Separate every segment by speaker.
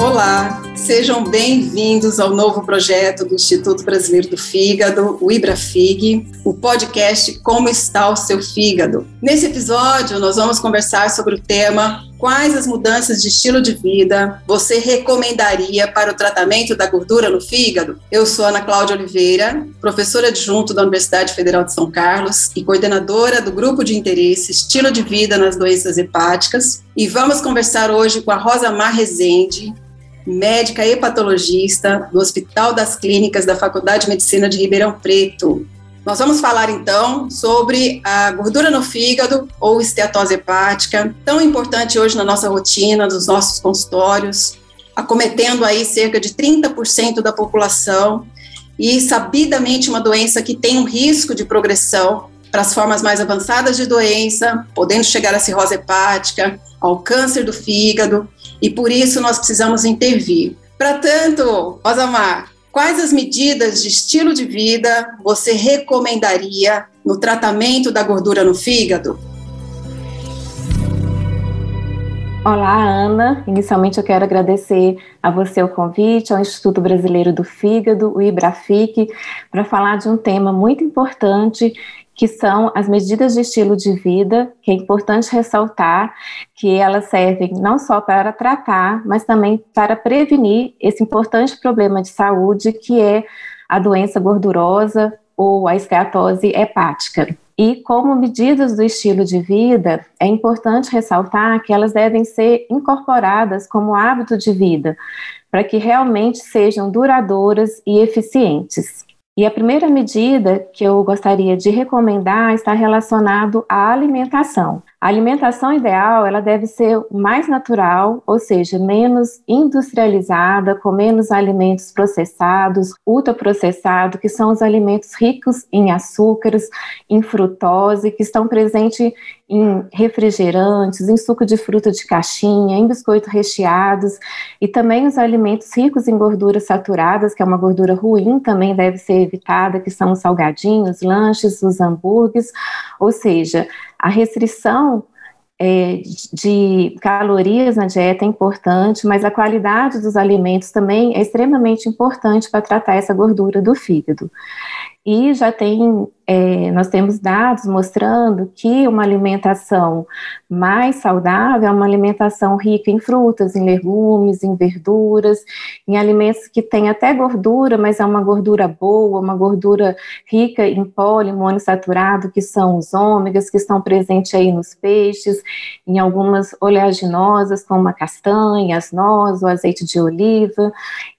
Speaker 1: Olá, sejam bem-vindos ao novo projeto do Instituto Brasileiro do Fígado, o IbraFig, o podcast Como está o seu fígado. Nesse episódio, nós vamos conversar sobre o tema Quais as mudanças de estilo de vida você recomendaria para o tratamento da gordura no fígado? Eu sou Ana Cláudia Oliveira, professora adjunto da Universidade Federal de São Carlos e coordenadora do grupo de interesse Estilo de Vida nas Doenças Hepáticas. E vamos conversar hoje com a Rosa Mar Rezende, médica hepatologista do Hospital das Clínicas da Faculdade de Medicina de Ribeirão Preto. Nós vamos falar então sobre a gordura no fígado ou esteatose hepática, tão importante hoje na nossa rotina, nos nossos consultórios, acometendo aí cerca de 30% da população e sabidamente uma doença que tem um risco de progressão para as formas mais avançadas de doença, podendo chegar à cirrose hepática, ao câncer do fígado, e por isso nós precisamos intervir. Para tanto, Rosamar, quais as medidas de estilo de vida você recomendaria no tratamento da gordura no fígado?
Speaker 2: Olá, Ana. Inicialmente eu quero agradecer a você o convite ao Instituto Brasileiro do Fígado, o IBRAFIC, para falar de um tema muito importante que são as medidas de estilo de vida, que é importante ressaltar que elas servem não só para tratar, mas também para prevenir esse importante problema de saúde que é a doença gordurosa ou a esteatose hepática. E como medidas do estilo de vida, é importante ressaltar que elas devem ser incorporadas como hábito de vida, para que realmente sejam duradouras e eficientes. E a primeira medida que eu gostaria de recomendar está relacionado à alimentação. A alimentação ideal, ela deve ser mais natural, ou seja, menos industrializada, com menos alimentos processados, ultraprocessados, que são os alimentos ricos em açúcares, em frutose, que estão presentes em refrigerantes, em suco de fruta de caixinha, em biscoitos recheados, e também os alimentos ricos em gorduras saturadas, que é uma gordura ruim, também deve ser evitada, que são os salgadinhos, lanches, os hambúrgueres, ou seja, a restrição é, de calorias na dieta é importante, mas a qualidade dos alimentos também é extremamente importante para tratar essa gordura do fígado. E já tem, é, nós temos dados mostrando que uma alimentação mais saudável é uma alimentação rica em frutas, em legumes, em verduras, em alimentos que têm até gordura, mas é uma gordura boa, uma gordura rica em poliinsaturado, que são os ômegas, que estão presentes aí nos peixes, em algumas oleaginosas, como a castanha, as nozes, o azeite de oliva,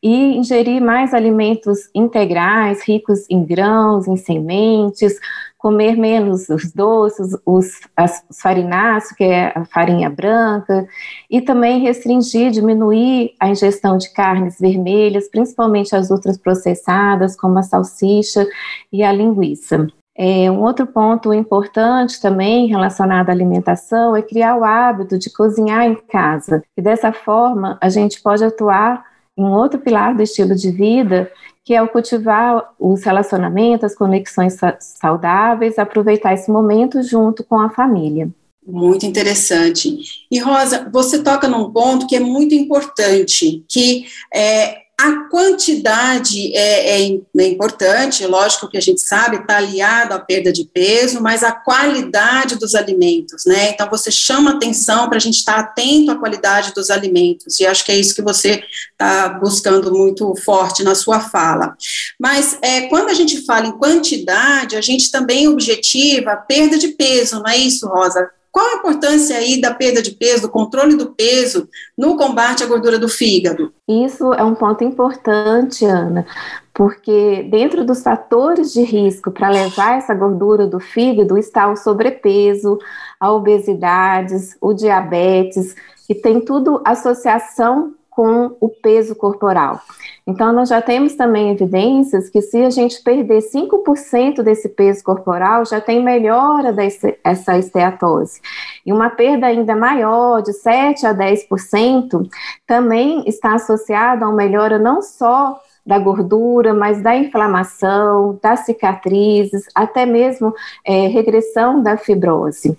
Speaker 2: e ingerir mais alimentos integrais, ricos em grãos, grãos, em sementes, comer menos os doces, os, as, os farináceos, que é a farinha branca, e também restringir, diminuir a ingestão de carnes vermelhas, principalmente as outras processadas, como a salsicha e a linguiça. É, um outro ponto importante também relacionado à alimentação é criar o hábito de cozinhar em casa. E dessa forma, a gente pode atuar um outro pilar do estilo de vida, que é o cultivar os relacionamentos, as conexões saudáveis, aproveitar esse momento junto com a família.
Speaker 1: Muito interessante. E Rosa, você toca num ponto que é muito importante, que é, a quantidade é, é, é, importante, lógico que a gente sabe, está aliado à perda de peso, mas a qualidade dos alimentos, né? Então você chama atenção para a gente estar tá atento à qualidade dos alimentos, e acho que é isso que você está buscando muito forte na sua fala. Mas é, quando a gente fala em quantidade, a gente também objetiva a perda de peso, não é isso, Rosa? Qual a importância aí da perda de peso, do controle do peso no combate à gordura do fígado?
Speaker 2: Isso é um ponto importante, Ana, porque dentro dos fatores de risco para levar essa gordura do fígado está o sobrepeso, a obesidade, o diabetes, que tem tudo associação com o peso corporal. Então, nós já temos também evidências que se a gente perder 5% desse peso corporal, já tem melhora dessa esteatose. E uma perda ainda maior, de 7 a 10%, também está associada a uma melhora não só da gordura, mas da inflamação, das cicatrizes, até mesmo é, regressão da fibrose.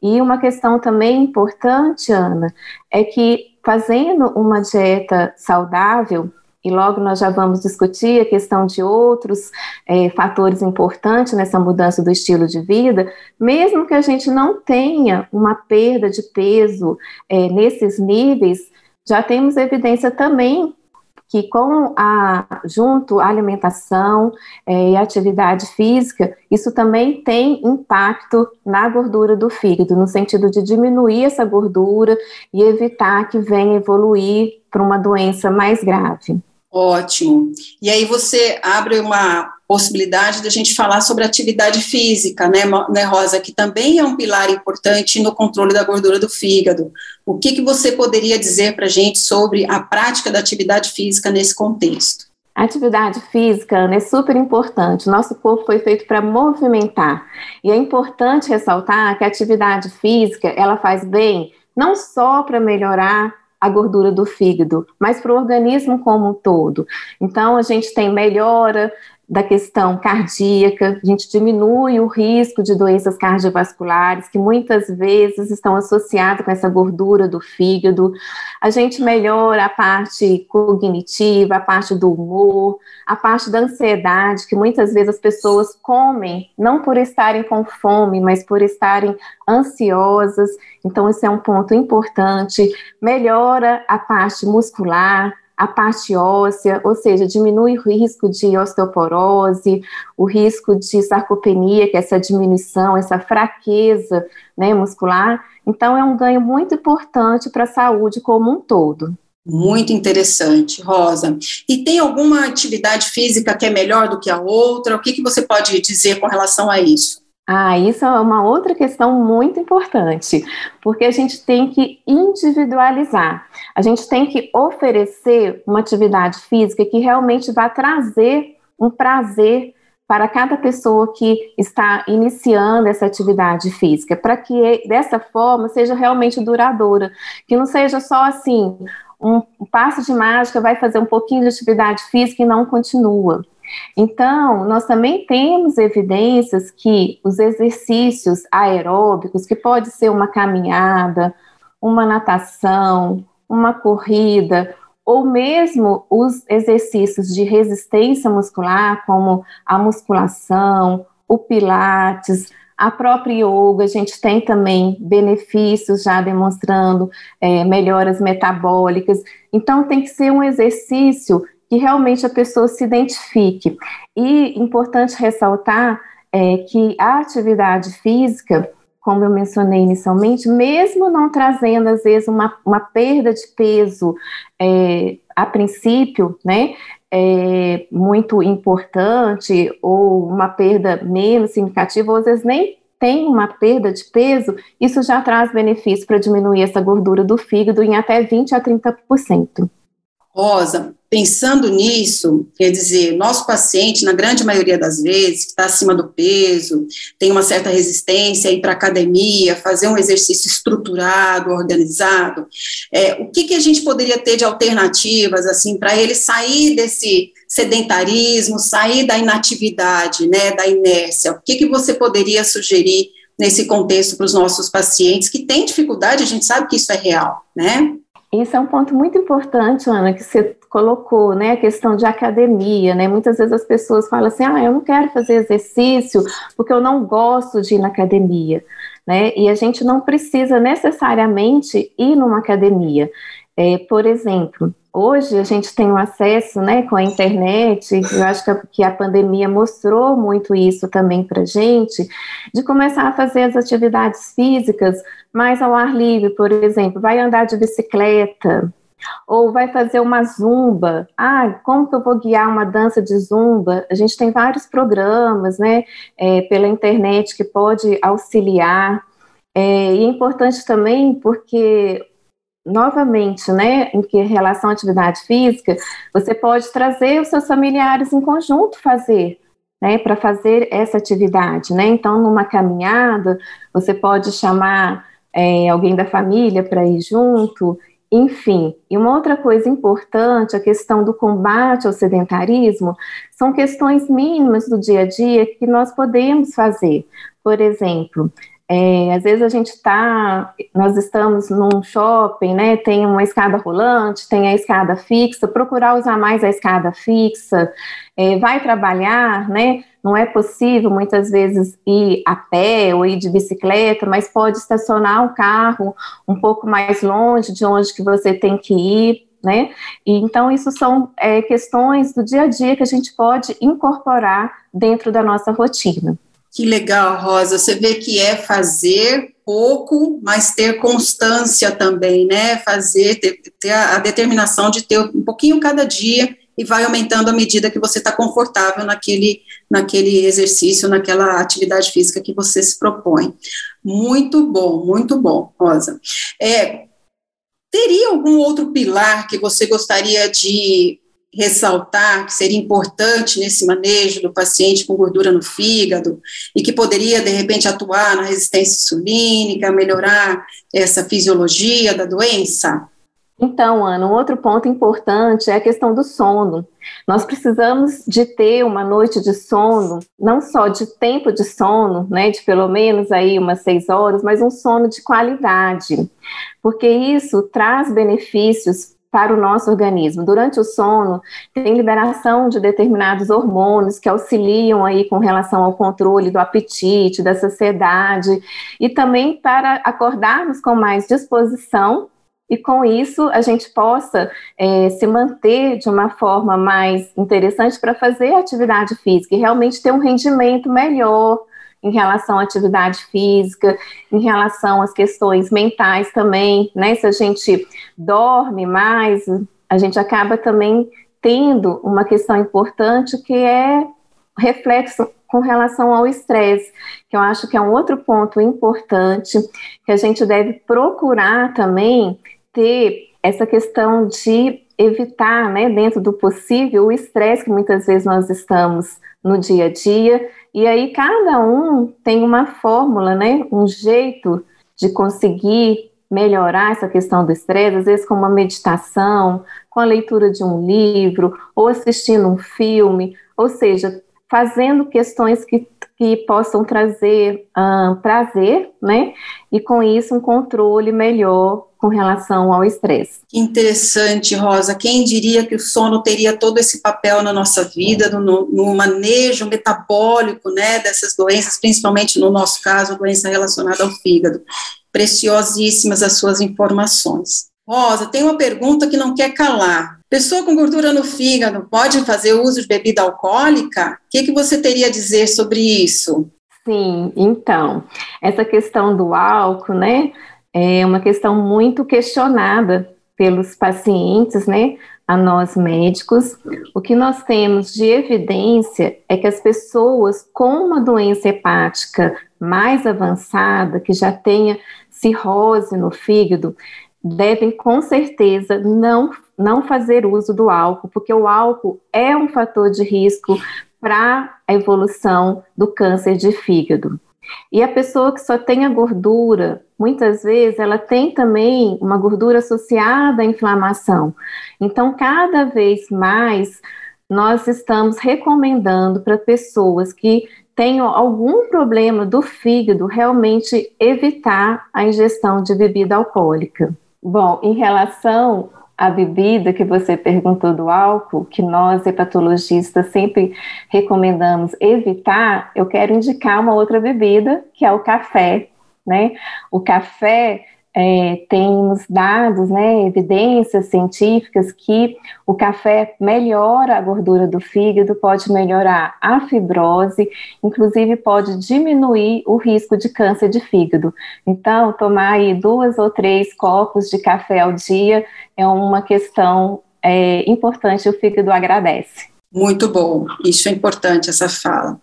Speaker 2: E uma questão também importante, Ana, é que fazendo uma dieta saudável, e logo nós já vamos discutir a questão de outros é, fatores importantes nessa mudança do estilo de vida, mesmo que a gente não tenha uma perda de peso é, nesses níveis, já temos evidência também que com a junto à alimentação é, e atividade física, isso também tem impacto na gordura do fígado, no sentido de diminuir essa gordura e evitar que venha evoluir para uma doença mais grave.
Speaker 1: Ótimo. E aí você abre uma possibilidade da gente falar sobre atividade física, né, né, Rosa, que também é um pilar importante no controle da gordura do fígado. O que, que você poderia dizer para a gente sobre a prática da atividade física nesse contexto?
Speaker 2: Atividade física Ana, é super importante. Nosso corpo foi feito para movimentar. E é importante ressaltar que a atividade física ela faz bem não só para melhorar a gordura do fígado, mas para o organismo como um todo. Então, a gente tem melhora da questão cardíaca, a gente diminui o risco de doenças cardiovasculares, que muitas vezes estão associadas com essa gordura do fígado. A gente melhora a parte cognitiva, a parte do humor, a parte da ansiedade, que muitas vezes as pessoas comem, não por estarem com fome, mas por estarem ansiosas. Então, esse é um ponto importante. Melhora a parte muscular, a parte óssea, ou seja, diminui o risco de osteoporose, o risco de sarcopenia, que é essa diminuição, essa fraqueza né, muscular. Então, é um ganho muito importante para a saúde como um todo.
Speaker 1: Muito interessante, Rosa. E tem alguma atividade física que é melhor do que a outra? O que, que você pode dizer com relação a isso?
Speaker 2: Ah, isso é uma outra questão muito importante, porque a gente tem que individualizar. A gente tem que oferecer uma atividade física que realmente vá trazer um prazer para cada pessoa que está iniciando essa atividade física, para que dessa forma seja realmente duradoura, que não seja só assim, um passo de mágica vai fazer um pouquinho de atividade física e não continua. Então, nós também temos evidências que os exercícios aeróbicos, que pode ser uma caminhada, uma natação, uma corrida, ou mesmo os exercícios de resistência muscular, como a musculação, o pilates, a própria yoga, a gente tem também benefícios já demonstrando é, melhoras metabólicas. Então, tem que ser um exercício que realmente a pessoa se identifique. E importante ressaltar é, que a atividade física, como eu mencionei inicialmente, mesmo não trazendo às vezes uma, uma perda de peso é, a princípio, né, é, muito importante ou uma perda menos significativa, ou às vezes nem tem uma perda de peso, isso já traz benefício para diminuir essa gordura do fígado em até 20 a 30%.
Speaker 1: Rosa, pensando nisso, quer dizer, nosso paciente, na grande maioria das vezes, que está acima do peso, tem uma certa resistência a ir para a academia, fazer um exercício estruturado, organizado, é, o que, que a gente poderia ter de alternativas, assim, para ele sair desse sedentarismo, sair da inatividade, né, da inércia? O que, que você poderia sugerir nesse contexto para os nossos pacientes que têm dificuldade, a gente sabe que isso é real, né?
Speaker 2: Isso é um ponto muito importante, Ana, que você colocou, né, a questão de academia, né, muitas vezes as pessoas falam assim, ah, eu não quero fazer exercício porque eu não gosto de ir na academia, né, e a gente não precisa necessariamente ir numa academia, é, por exemplo, hoje a gente tem um acesso, né, com a internet, eu acho que a, que a pandemia mostrou muito isso também para gente, de começar a fazer as atividades físicas mais ao ar livre, por exemplo, vai andar de bicicleta, ou vai fazer uma zumba. Ah, como que eu vou guiar uma dança de zumba? A gente tem vários programas, né, é, pela internet que pode auxiliar. É, e é importante também porque novamente, né, em que relação à atividade física, você pode trazer os seus familiares em conjunto fazer, né, para fazer essa atividade, né? Então, numa caminhada, você pode chamar é, alguém da família para ir junto, enfim. E uma outra coisa importante, a questão do combate ao sedentarismo, são questões mínimas do dia a dia que nós podemos fazer. Por exemplo, É, às vezes a gente está, nós estamos num shopping, né? Tem uma escada rolante, tem a escada fixa, procurar usar mais a escada fixa, é, vai trabalhar, né? Não é possível muitas vezes ir a pé ou ir de bicicleta, mas pode estacionar o carro um pouco mais longe de onde que você tem que ir, né? E, então, isso são é, questões do dia a dia que a gente pode incorporar dentro da nossa rotina.
Speaker 1: Que legal, Rosa. Você vê que é fazer pouco, mas ter constância também, né? Fazer, ter, ter a, a, determinação de ter um pouquinho cada dia e vai aumentando à medida que você está confortável naquele, naquele exercício, naquela atividade física que você se propõe. Muito bom, muito bom, Rosa. É, teria algum outro pilar que você gostaria de ressaltar que seria importante nesse manejo do paciente com gordura no fígado e que poderia, de repente, atuar na resistência insulínica, melhorar essa fisiologia da doença?
Speaker 2: Então, Ana, um outro ponto importante é a questão do sono. Nós precisamos de ter uma noite de sono, não só de tempo de sono, né, de pelo menos aí umas seis horas, mas um sono de qualidade, porque isso traz benefícios para o nosso organismo. Durante o sono, tem liberação de determinados hormônios que auxiliam aí com relação ao controle do apetite, da saciedade, e também para acordarmos com mais disposição e com isso a gente possa é, se manter de uma forma mais interessante para fazer atividade física e realmente ter um rendimento melhor em relação à atividade física, em relação às questões mentais também, né? Se a gente dorme mais, a gente acaba também tendo uma questão importante que é reflexo com relação ao estresse, que eu acho que é um outro ponto importante que a gente deve procurar também ter essa questão de evitar, né, dentro do possível, o estresse que muitas vezes nós estamos no dia a dia e aí cada um tem uma fórmula, né? Um jeito de conseguir melhorar essa questão do estresse, às vezes com uma meditação, com a leitura de um livro, ou assistindo um filme, ou seja, fazendo questões que, que possam trazer um, prazer, né? E com isso um controle melhor com relação ao estresse.
Speaker 1: Interessante, Rosa. Quem diria que o sono teria todo esse papel na nossa vida, no, no manejo metabólico, né, dessas doenças, principalmente no nosso caso, doença relacionada ao fígado. Preciosíssimas as suas informações. Rosa, tem uma pergunta que não quer calar. Pessoa com gordura no fígado pode fazer uso de bebida alcoólica? O que, que você teria a dizer sobre isso?
Speaker 2: Sim, então, essa questão do álcool, né? é uma questão muito questionada pelos pacientes, né, a nós médicos. O que nós temos de evidência é que as pessoas com uma doença hepática mais avançada, que já tenha cirrose no fígado, devem com certeza não, não fazer uso do álcool, porque o álcool é um fator de risco para a evolução do câncer de fígado. E a pessoa que só tem a gordura, muitas vezes ela tem também uma gordura associada à inflamação. Então, cada vez mais nós estamos recomendando para pessoas que tenham algum problema do fígado realmente evitar a ingestão de bebida alcoólica. Bom, em relação a bebida que você perguntou do álcool, que nós hepatologistas sempre recomendamos evitar, eu quero indicar uma outra bebida, que é o café, né? O café é, temos dados, né, evidências científicas que o café melhora a gordura do fígado, pode melhorar a fibrose, inclusive pode diminuir o risco de câncer de fígado. Então, tomar aí duas ou três copos de café ao dia é uma questão é, importante, o fígado agradece.
Speaker 1: Muito bom, isso é importante, essa fala.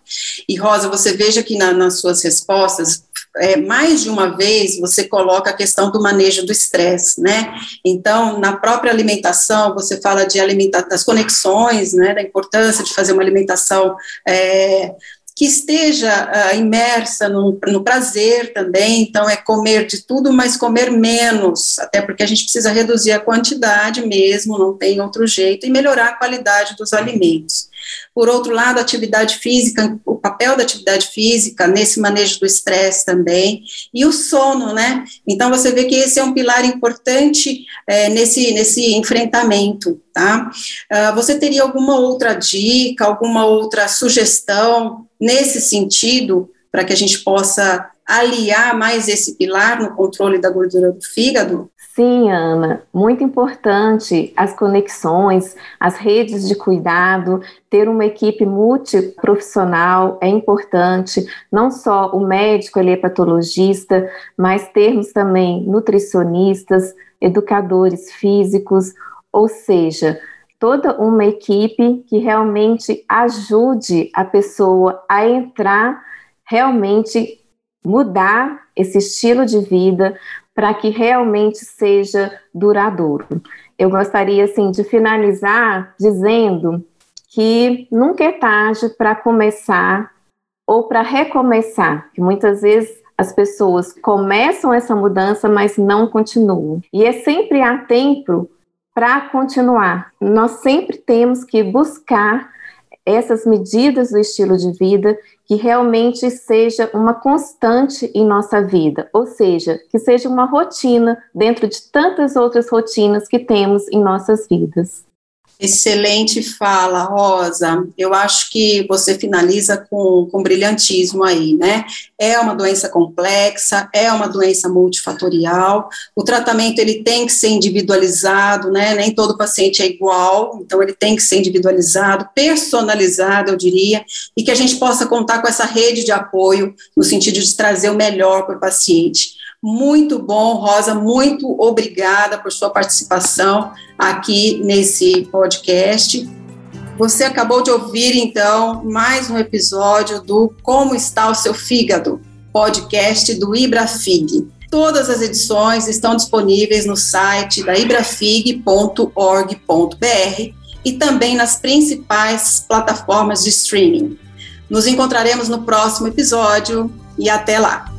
Speaker 1: E Rosa, você veja que na, nas suas respostas, é, mais de uma vez você coloca a questão do manejo do estresse, né? Então, na própria alimentação, você fala de alimentar, das conexões, né, da importância de fazer uma alimentação é, que esteja uh, imersa no, no, prazer também, então é comer de tudo, mas comer menos, até porque a gente precisa reduzir a quantidade mesmo, não tem outro jeito, e melhorar a qualidade dos alimentos. Por outro lado, a atividade física, o papel da atividade física nesse manejo do estresse também, e o sono, né? Então, você vê que esse é um pilar importante é, nesse, nesse enfrentamento, tá? Uh, você teria alguma outra dica, alguma outra sugestão nesse sentido, para que a gente possa aliar mais esse pilar no controle da gordura do fígado?
Speaker 2: Sim, Ana, muito importante as conexões, as redes de cuidado, ter uma equipe multiprofissional é importante, não só o médico, ele é patologista, mas termos também nutricionistas, educadores físicos, ou seja, toda uma equipe que realmente ajude a pessoa a entrar, realmente mudar esse estilo de vida, para que realmente seja duradouro. Eu gostaria assim de finalizar dizendo que nunca é tarde para começar ou para recomeçar, que muitas vezes as pessoas começam essa mudança, mas não continuam. E é sempre há tempo para continuar. Nós sempre temos que buscar essas medidas do estilo de vida que realmente seja uma constante em nossa vida, ou seja, que seja uma rotina dentro de tantas outras rotinas que temos em nossas vidas.
Speaker 1: Excelente fala, Rosa. Eu acho que você finaliza com, com brilhantismo aí, né? É uma doença complexa, é uma doença multifatorial. O tratamento ele tem que ser individualizado, né? Nem todo paciente é igual, então ele tem que ser individualizado, personalizado, eu diria, e que a gente possa contar com essa rede de apoio no sentido de trazer o melhor para o paciente. Muito bom, Rosa, muito obrigada por sua participação aqui nesse podcast. Você acabou de ouvir, então, mais um episódio do Como Está o Seu Fígado, podcast do IbraFig. Todas as edições estão disponíveis no site da ibrafig.org.br e também nas principais plataformas de streaming. Nos encontraremos no próximo episódio e até lá!